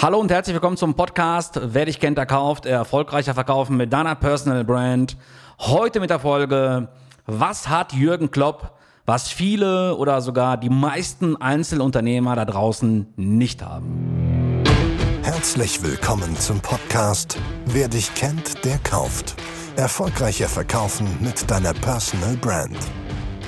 Hallo und herzlich willkommen zum Podcast Wer dich kennt, erkauft, erfolgreicher verkaufen mit deiner Personal Brand. Heute mit der Folge Was hat Jürgen Klopp, was viele oder sogar die meisten Einzelunternehmer da draußen nicht haben? Herzlich willkommen zum Podcast Wer dich kennt, der kauft. Erfolgreicher verkaufen mit deiner Personal Brand.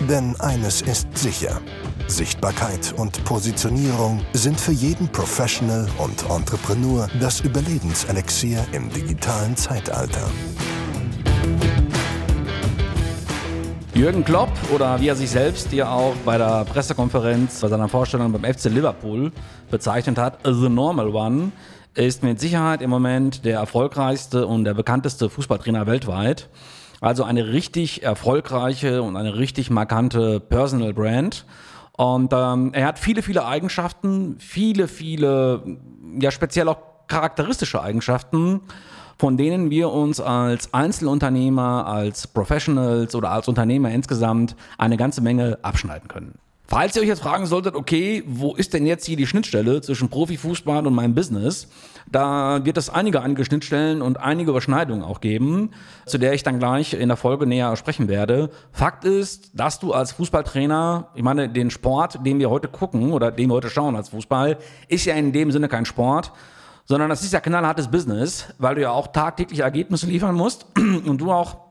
Denn eines ist sicher. Sichtbarkeit und Positionierung sind für jeden Professional und Entrepreneur das Überlebenselixier im digitalen Zeitalter. Jürgen Klopp oder wie er sich selbst hier auch bei der Pressekonferenz bei seiner Vorstellung beim FC Liverpool bezeichnet hat, The Normal One, ist mit Sicherheit im Moment der erfolgreichste und der bekannteste Fußballtrainer weltweit. Also eine richtig erfolgreiche und eine richtig markante Personal Brand. Und ähm, er hat viele, viele Eigenschaften, viele, viele, ja speziell auch charakteristische Eigenschaften, von denen wir uns als Einzelunternehmer, als Professionals oder als Unternehmer insgesamt eine ganze Menge abschneiden können. Falls ihr euch jetzt fragen solltet, okay, wo ist denn jetzt hier die Schnittstelle zwischen Profifußball und meinem Business? Da wird es einige einige Schnittstellen und einige Überschneidungen auch geben, zu der ich dann gleich in der Folge näher sprechen werde. Fakt ist, dass du als Fußballtrainer, ich meine, den Sport, den wir heute gucken oder den wir heute schauen als Fußball, ist ja in dem Sinne kein Sport, sondern das ist ja knallhartes Business, weil du ja auch tagtäglich Ergebnisse liefern musst und du auch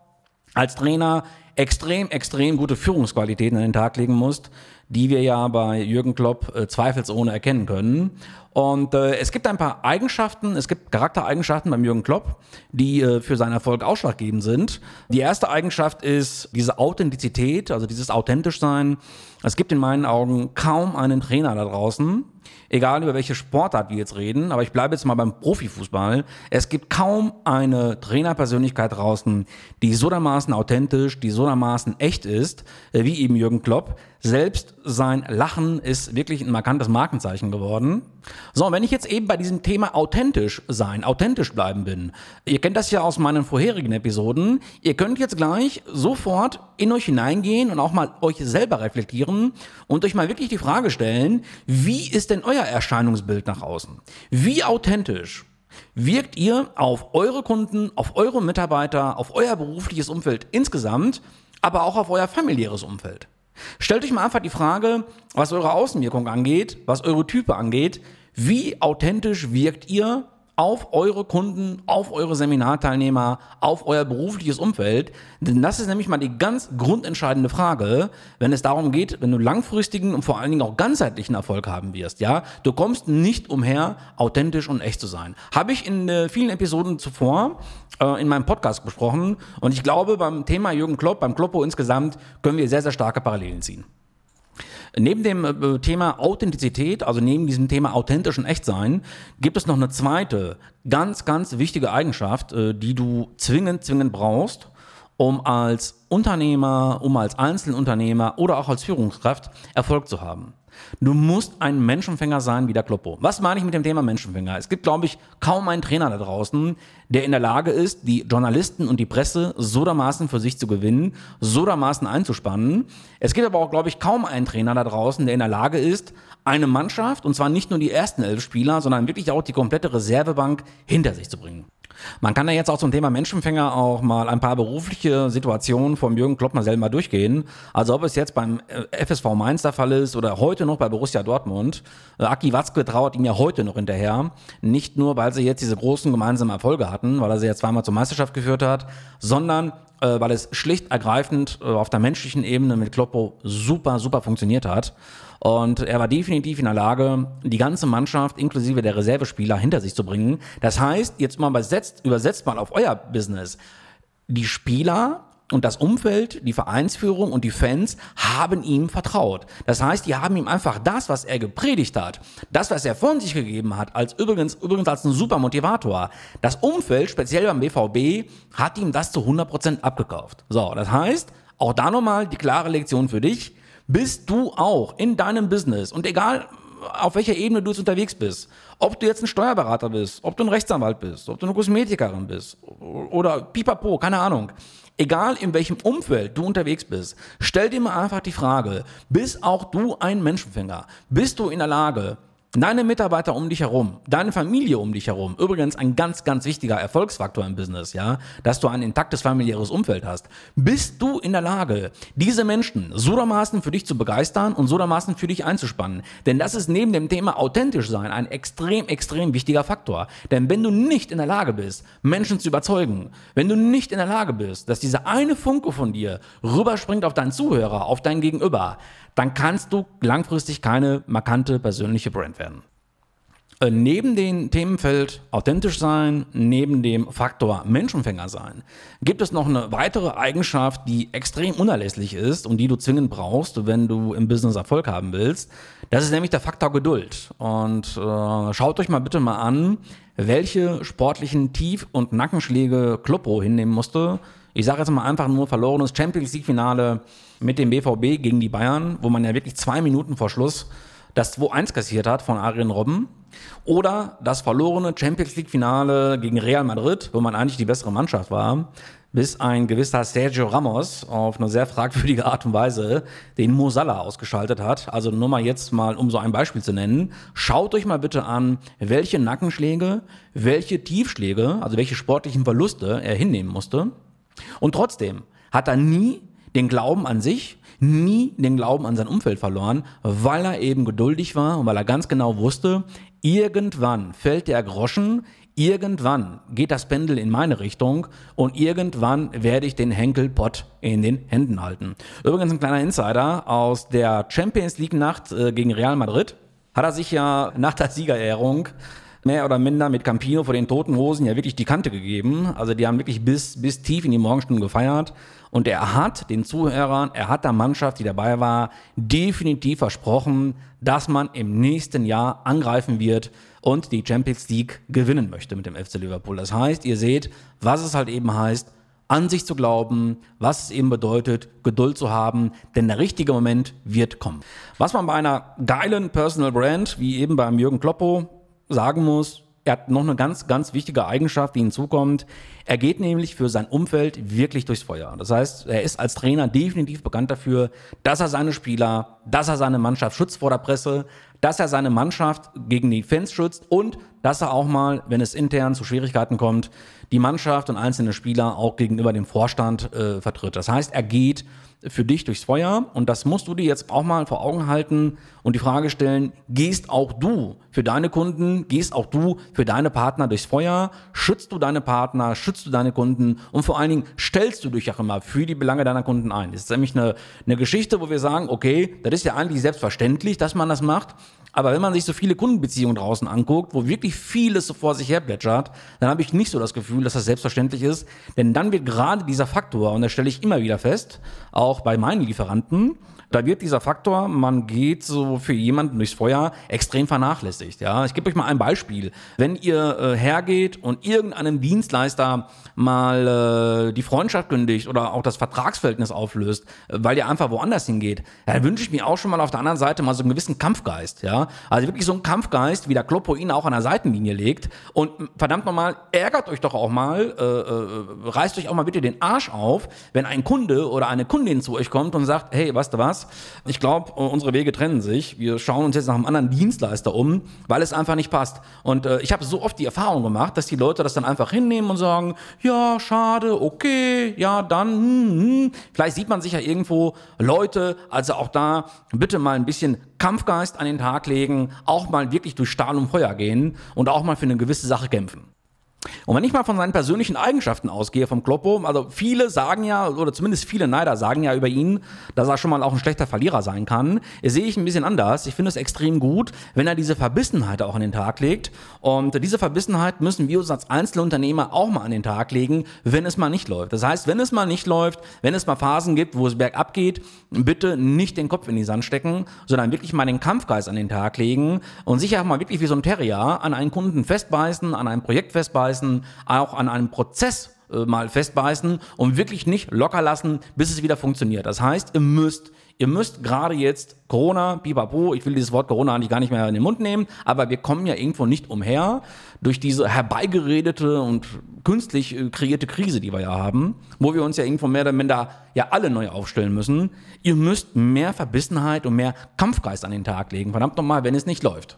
als Trainer extrem, extrem gute Führungsqualitäten an den Tag legen musst, die wir ja bei Jürgen Klopp äh, zweifelsohne erkennen können. Und äh, es gibt ein paar Eigenschaften, es gibt Charaktereigenschaften beim Jürgen Klopp, die äh, für seinen Erfolg ausschlaggebend sind. Die erste Eigenschaft ist diese Authentizität, also dieses authentisch sein. Es gibt in meinen Augen kaum einen Trainer da draußen, egal über welche Sportart wir jetzt reden, aber ich bleibe jetzt mal beim Profifußball. Es gibt kaum eine Trainerpersönlichkeit draußen, die so dermaßen authentisch, die so dermaßen echt ist, äh, wie eben Jürgen Klopp. Selbst sein Lachen ist wirklich ein markantes Markenzeichen geworden. So, und wenn ich jetzt eben bei diesem Thema authentisch sein, authentisch bleiben bin, ihr kennt das ja aus meinen vorherigen Episoden, ihr könnt jetzt gleich sofort in euch hineingehen und auch mal euch selber reflektieren und euch mal wirklich die Frage stellen, wie ist denn euer Erscheinungsbild nach außen? Wie authentisch wirkt ihr auf eure Kunden, auf eure Mitarbeiter, auf euer berufliches Umfeld insgesamt, aber auch auf euer familiäres Umfeld? Stellt euch mal einfach die Frage, was eure Außenwirkung angeht, was eure Type angeht, wie authentisch wirkt ihr auf eure Kunden, auf eure Seminarteilnehmer, auf euer berufliches Umfeld. Denn das ist nämlich mal die ganz grundentscheidende Frage, wenn es darum geht, wenn du langfristigen und vor allen Dingen auch ganzheitlichen Erfolg haben wirst. Ja, du kommst nicht umher, authentisch und echt zu sein. Habe ich in äh, vielen Episoden zuvor äh, in meinem Podcast besprochen. Und ich glaube, beim Thema Jürgen Klopp, beim Kloppo insgesamt, können wir sehr, sehr starke Parallelen ziehen. Neben dem äh, Thema Authentizität, also neben diesem Thema authentisch und echt sein, gibt es noch eine zweite ganz, ganz wichtige Eigenschaft, äh, die du zwingend, zwingend brauchst, um als Unternehmer, um als Einzelunternehmer oder auch als Führungskraft Erfolg zu haben. Du musst ein Menschenfänger sein wie der Kloppo. Was meine ich mit dem Thema Menschenfänger? Es gibt, glaube ich, kaum einen Trainer da draußen, der in der Lage ist, die Journalisten und die Presse so dermaßen für sich zu gewinnen, so dermaßen einzuspannen. Es gibt aber auch, glaube ich, kaum einen Trainer da draußen, der in der Lage ist, eine Mannschaft, und zwar nicht nur die ersten elf Spieler, sondern wirklich auch die komplette Reservebank hinter sich zu bringen. Man kann ja jetzt auch zum Thema Menschenfänger auch mal ein paar berufliche Situationen vom Jürgen Klopp mal selber durchgehen. Also ob es jetzt beim äh, FSV Mainz der Fall ist oder heute noch bei Borussia Dortmund. Äh, Aki Watzke trauert ihm ja heute noch hinterher. Nicht nur, weil sie jetzt diese großen gemeinsamen Erfolge hatten, weil er sie ja zweimal zur Meisterschaft geführt hat, sondern äh, weil es schlicht ergreifend auf der menschlichen Ebene mit Kloppo super, super funktioniert hat. Und er war definitiv in der Lage, die ganze Mannschaft inklusive der Reservespieler hinter sich zu bringen. Das heißt, jetzt mal übersetzt, übersetzt mal auf euer Business. Die Spieler und das Umfeld, die Vereinsführung und die Fans haben ihm vertraut. Das heißt, die haben ihm einfach das, was er gepredigt hat, das, was er von sich gegeben hat, als übrigens, übrigens als ein super Motivator. Das Umfeld, speziell beim BVB, hat ihm das zu 100% abgekauft. So, das heißt, auch da nochmal die klare Lektion für dich bist du auch in deinem Business und egal auf welcher Ebene du jetzt unterwegs bist, ob du jetzt ein Steuerberater bist, ob du ein Rechtsanwalt bist, ob du eine Kosmetikerin bist oder pipapo, keine Ahnung. Egal in welchem Umfeld du unterwegs bist, stell dir mal einfach die Frage, bist auch du ein Menschenfänger? Bist du in der Lage, Deine Mitarbeiter um dich herum, deine Familie um dich herum, übrigens ein ganz, ganz wichtiger Erfolgsfaktor im Business, ja, dass du ein intaktes familiäres Umfeld hast. Bist du in der Lage, diese Menschen so dermaßen für dich zu begeistern und so dermaßen für dich einzuspannen? Denn das ist neben dem Thema authentisch sein ein extrem, extrem wichtiger Faktor. Denn wenn du nicht in der Lage bist, Menschen zu überzeugen, wenn du nicht in der Lage bist, dass dieser eine Funke von dir rüberspringt auf deinen Zuhörer, auf dein Gegenüber, dann kannst du langfristig keine markante persönliche Brand werden. Äh, neben dem Themenfeld authentisch sein, neben dem Faktor Menschenfänger sein, gibt es noch eine weitere Eigenschaft, die extrem unerlässlich ist und die du zwingend brauchst, wenn du im Business Erfolg haben willst. Das ist nämlich der Faktor Geduld. Und äh, schaut euch mal bitte mal an, welche sportlichen Tief- und Nackenschläge Kloppo hinnehmen musste. Ich sage jetzt mal einfach nur verlorenes Champions League-Finale mit dem BVB gegen die Bayern, wo man ja wirklich zwei Minuten vor Schluss das 2-1 kassiert hat von Arjen Robben. Oder das verlorene Champions League-Finale gegen Real Madrid, wo man eigentlich die bessere Mannschaft war, bis ein gewisser Sergio Ramos auf eine sehr fragwürdige Art und Weise den Mo Salah ausgeschaltet hat. Also nur mal jetzt mal, um so ein Beispiel zu nennen. Schaut euch mal bitte an, welche Nackenschläge, welche Tiefschläge, also welche sportlichen Verluste er hinnehmen musste. Und trotzdem hat er nie den Glauben an sich, nie den Glauben an sein Umfeld verloren, weil er eben geduldig war und weil er ganz genau wusste, irgendwann fällt der Groschen, irgendwann geht das Pendel in meine Richtung und irgendwann werde ich den Henkelpott in den Händen halten. Übrigens ein kleiner Insider aus der Champions League Nacht äh, gegen Real Madrid hat er sich ja nach der Siegerehrung mehr oder minder mit Campino vor den toten Hosen ja wirklich die Kante gegeben. Also die haben wirklich bis, bis tief in die Morgenstunden gefeiert. Und er hat den Zuhörern, er hat der Mannschaft, die dabei war, definitiv versprochen, dass man im nächsten Jahr angreifen wird und die Champions League gewinnen möchte mit dem FC Liverpool. Das heißt, ihr seht, was es halt eben heißt, an sich zu glauben, was es eben bedeutet, Geduld zu haben, denn der richtige Moment wird kommen. Was man bei einer geilen Personal Brand, wie eben beim Jürgen Kloppo, sagen muss, er hat noch eine ganz, ganz wichtige Eigenschaft, die hinzukommt. Er geht nämlich für sein Umfeld wirklich durchs Feuer. Das heißt, er ist als Trainer definitiv bekannt dafür, dass er seine Spieler, dass er seine Mannschaft schützt vor der Presse, dass er seine Mannschaft gegen die Fans schützt und dass er auch mal, wenn es intern zu Schwierigkeiten kommt, die Mannschaft und einzelne Spieler auch gegenüber dem Vorstand äh, vertritt. Das heißt, er geht für dich durchs Feuer. Und das musst du dir jetzt auch mal vor Augen halten und die Frage stellen, gehst auch du für deine Kunden, gehst auch du für deine Partner durchs Feuer, schützt du deine Partner, schützt du deine Kunden? Und vor allen Dingen stellst du dich auch immer für die Belange deiner Kunden ein. Das ist nämlich eine, eine Geschichte, wo wir sagen, okay, das ist ja eigentlich selbstverständlich, dass man das macht, aber wenn man sich so viele Kundenbeziehungen draußen anguckt, wo wirklich vieles so vor sich her plätschert, dann habe ich nicht so das Gefühl, dass das selbstverständlich ist. Denn dann wird gerade dieser Faktor, und das stelle ich immer wieder fest, auch bei meinen Lieferanten, da wird dieser Faktor, man geht so für jemanden durchs Feuer, extrem vernachlässigt. Ja, ich gebe euch mal ein Beispiel. Wenn ihr äh, hergeht und irgendeinem Dienstleister mal äh, die Freundschaft kündigt oder auch das Vertragsverhältnis auflöst, äh, weil ihr einfach woanders hingeht, dann wünsche ich mir auch schon mal auf der anderen Seite mal so einen gewissen Kampfgeist. Ja, also wirklich so einen Kampfgeist, wie der Kloppo ihn auch an der Seitenlinie legt. Und verdammt nochmal, ärgert euch doch auch mal, äh, äh, reißt euch auch mal bitte den Arsch auf, wenn ein Kunde oder eine Kundin zu euch kommt und sagt, hey, weißt du was? Ich glaube, unsere Wege trennen sich. Wir schauen uns jetzt nach einem anderen Dienstleister um, weil es einfach nicht passt. Und äh, ich habe so oft die Erfahrung gemacht, dass die Leute das dann einfach hinnehmen und sagen, ja, schade, okay, ja, dann, hm, hm. vielleicht sieht man sich ja irgendwo Leute, also auch da bitte mal ein bisschen Kampfgeist an den Tag legen, auch mal wirklich durch Stahl und Feuer gehen und auch mal für eine gewisse Sache kämpfen. Und wenn ich mal von seinen persönlichen Eigenschaften ausgehe vom Kloppo, also viele sagen ja, oder zumindest viele Neider sagen ja über ihn, dass er schon mal auch ein schlechter Verlierer sein kann, sehe ich ein bisschen anders. Ich finde es extrem gut, wenn er diese Verbissenheit auch an den Tag legt. Und diese Verbissenheit müssen wir uns als Einzelunternehmer auch mal an den Tag legen, wenn es mal nicht läuft. Das heißt, wenn es mal nicht läuft, wenn es mal Phasen gibt, wo es bergab geht, bitte nicht den Kopf in die Sand stecken, sondern wirklich mal den Kampfgeist an den Tag legen und sich auch mal wirklich wie so ein Terrier an einen Kunden festbeißen, an einem Projekt festbeißen, festbeißen, auch an einem Prozess äh, mal festbeißen und wirklich nicht locker lassen, bis es wieder funktioniert. Das heißt, ihr müsst Ihr müsst gerade jetzt Corona, pipapo, ich will dieses Wort Corona eigentlich gar nicht mehr in den Mund nehmen, aber wir kommen ja irgendwo nicht umher durch diese herbeigeredete und künstlich äh, kreierte Krise, die wir ja haben, wo wir uns ja irgendwo mehr oder minder ja alle neu aufstellen müssen. Ihr müsst mehr Verbissenheit und mehr Kampfgeist an den Tag legen. Verdammt nochmal, wenn es nicht läuft.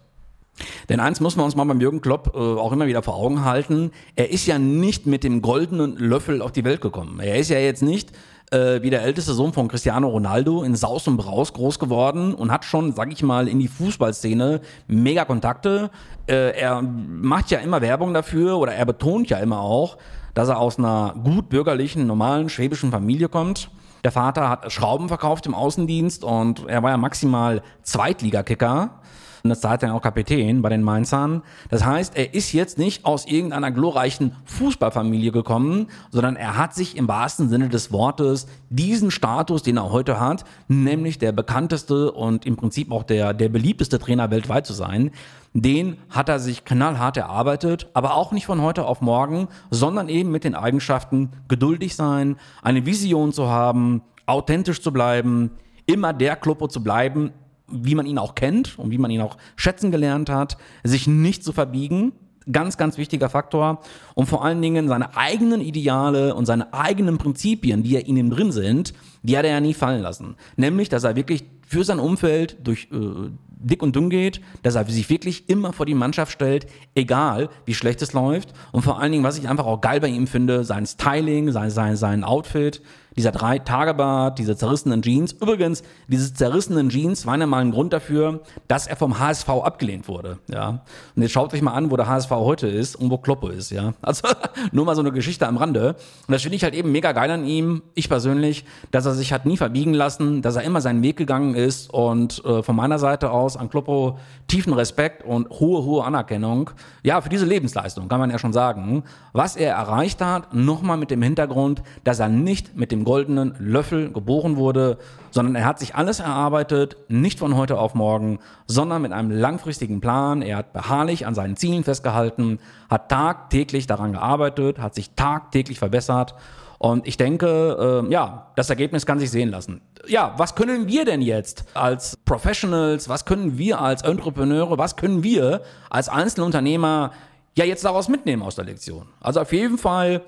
Denn eins muss man uns mal beim Jürgen Klopp äh, auch immer wieder vor Augen halten. Er ist ja nicht mit dem goldenen Löffel auf die Welt gekommen. Er ist ja jetzt nicht äh, wie der älteste Sohn von Cristiano Ronaldo in Saus und Braus groß geworden und hat schon, sag ich mal, in die Fußballszene mega Kontakte. Äh, er macht ja immer Werbung dafür oder er betont ja immer auch, dass er aus einer gut bürgerlichen, normalen schwäbischen Familie kommt. Der Vater hat Schrauben verkauft im Außendienst und er war ja maximal Zweitligakicker eine Zeit lang auch Kapitän bei den Mainzern. Das heißt, er ist jetzt nicht aus irgendeiner glorreichen Fußballfamilie gekommen, sondern er hat sich im wahrsten Sinne des Wortes diesen Status, den er heute hat, nämlich der bekannteste und im Prinzip auch der, der beliebteste Trainer weltweit zu sein, den hat er sich knallhart erarbeitet, aber auch nicht von heute auf morgen, sondern eben mit den Eigenschaften geduldig sein, eine Vision zu haben, authentisch zu bleiben, immer der Kloppo zu bleiben, wie man ihn auch kennt und wie man ihn auch schätzen gelernt hat, sich nicht zu verbiegen. Ganz, ganz wichtiger Faktor. Und vor allen Dingen seine eigenen Ideale und seine eigenen Prinzipien, die ja in ihm drin sind, die hat er ja nie fallen lassen. Nämlich, dass er wirklich für sein Umfeld durch äh, dick und dünn geht, dass er sich wirklich immer vor die Mannschaft stellt, egal wie schlecht es läuft. Und vor allen Dingen, was ich einfach auch geil bei ihm finde, sein Styling, sein, sein, sein Outfit, dieser drei Tage diese zerrissenen Jeans. Übrigens, diese zerrissenen Jeans waren ja mal ein Grund dafür, dass er vom HSV abgelehnt wurde. Ja. Und jetzt schaut euch mal an, wo der HSV heute ist und wo Kloppe ist. Ja. Also nur mal so eine Geschichte am Rande. Und das finde ich halt eben mega geil an ihm, ich persönlich, dass er sich hat nie verbiegen lassen, dass er immer seinen Weg gegangen ist und äh, von meiner Seite aus an Kloppo tiefen Respekt und hohe, hohe Anerkennung. Ja, für diese Lebensleistung kann man ja schon sagen. Was er erreicht hat, nochmal mit dem Hintergrund, dass er nicht mit dem goldenen Löffel geboren wurde, sondern er hat sich alles erarbeitet, nicht von heute auf morgen, sondern mit einem langfristigen Plan. Er hat beharrlich an seinen Zielen festgehalten, hat tagtäglich daran gearbeitet, hat sich tagtäglich verbessert. Und ich denke, äh, ja, das Ergebnis kann sich sehen lassen. Ja, was können wir denn jetzt als Professionals, was können wir als Entrepreneure, was können wir als Einzelunternehmer ja jetzt daraus mitnehmen aus der Lektion? Also auf jeden Fall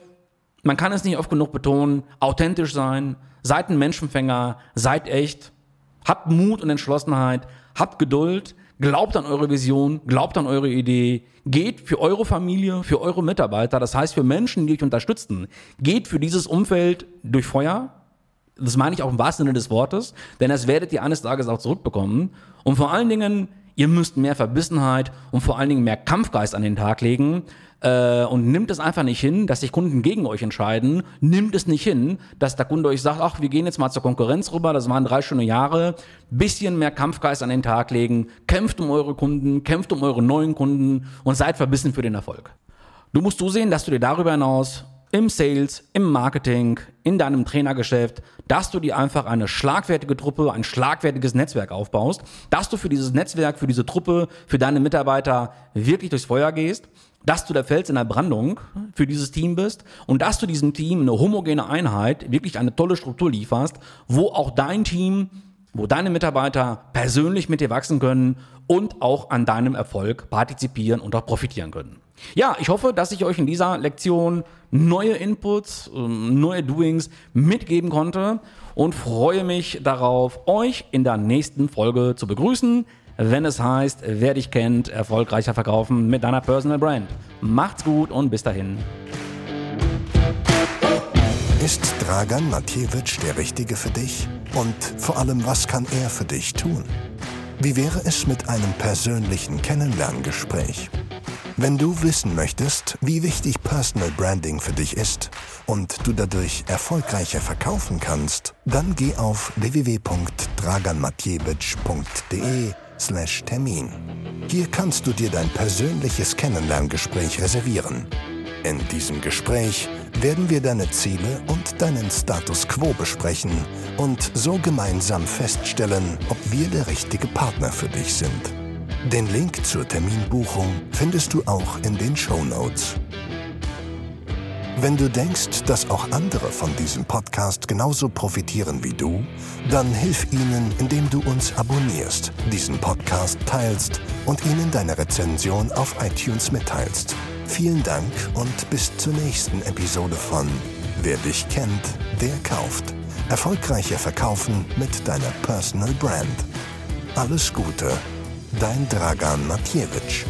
man kann es nicht oft genug betonen, authentisch sein, seid ein Menschenfänger, seid echt, habt Mut und Entschlossenheit, habt Geduld, glaubt an eure Vision, glaubt an eure Idee, geht für eure Familie, für eure Mitarbeiter, das heißt für Menschen, die euch unterstützen, geht für dieses Umfeld durch Feuer. Das meine ich auch im wahrsten Sinne des Wortes, denn das werdet ihr eines Tages auch zurückbekommen. Und vor allen Dingen, ihr müsst mehr Verbissenheit und vor allen Dingen mehr Kampfgeist an den Tag legen, äh, und nimmt es einfach nicht hin, dass sich Kunden gegen euch entscheiden, nimmt es nicht hin, dass der Kunde euch sagt, ach, wir gehen jetzt mal zur Konkurrenz rüber, das waren drei schöne Jahre, bisschen mehr Kampfgeist an den Tag legen, kämpft um eure Kunden, kämpft um eure neuen Kunden und seid verbissen für den Erfolg. Du musst zusehen, dass du dir darüber hinaus im Sales, im Marketing, in deinem Trainergeschäft, dass du dir einfach eine schlagfertige Truppe, ein schlagfertiges Netzwerk aufbaust, dass du für dieses Netzwerk, für diese Truppe, für deine Mitarbeiter wirklich durchs Feuer gehst dass du der Fels in der Brandung für dieses Team bist und dass du diesem Team eine homogene Einheit, wirklich eine tolle Struktur lieferst, wo auch dein Team, wo deine Mitarbeiter persönlich mit dir wachsen können und auch an deinem Erfolg partizipieren und auch profitieren können. Ja, ich hoffe, dass ich euch in dieser Lektion neue Inputs, ähm, neue Doings mitgeben konnte und freue mich darauf, euch in der nächsten Folge zu begrüßen wenn es heißt, wer dich kennt, erfolgreicher verkaufen mit deiner Personal Brand. Macht's gut und bis dahin. Ist Dragan Matjewitsch der Richtige für dich? Und vor allem, was kann er für dich tun? Wie wäre es mit einem persönlichen Kennenlerngespräch? Wenn du wissen möchtest, wie wichtig Personal Branding für dich ist und du dadurch erfolgreicher verkaufen kannst, dann geh auf www.draganmatjewitsch.de slash Termin. Hier kannst du dir dein persönliches Kennenlerngespräch reservieren. In diesem Gespräch werden wir deine Ziele und deinen Status quo besprechen und so gemeinsam feststellen, ob wir der richtige Partner für dich sind. Den Link zur Terminbuchung findest du auch in den Show Notes. Wenn du denkst, dass auch andere von diesem Podcast genauso profitieren wie du, dann hilf ihnen, indem du uns abonnierst, diesen Podcast teilst und ihnen deine Rezension auf iTunes mitteilst. Vielen Dank und bis zur nächsten Episode von Wer dich kennt, der kauft. Erfolgreicher Verkaufen mit deiner Personal Brand. Alles Gute, dein Dragan Matjewitsch.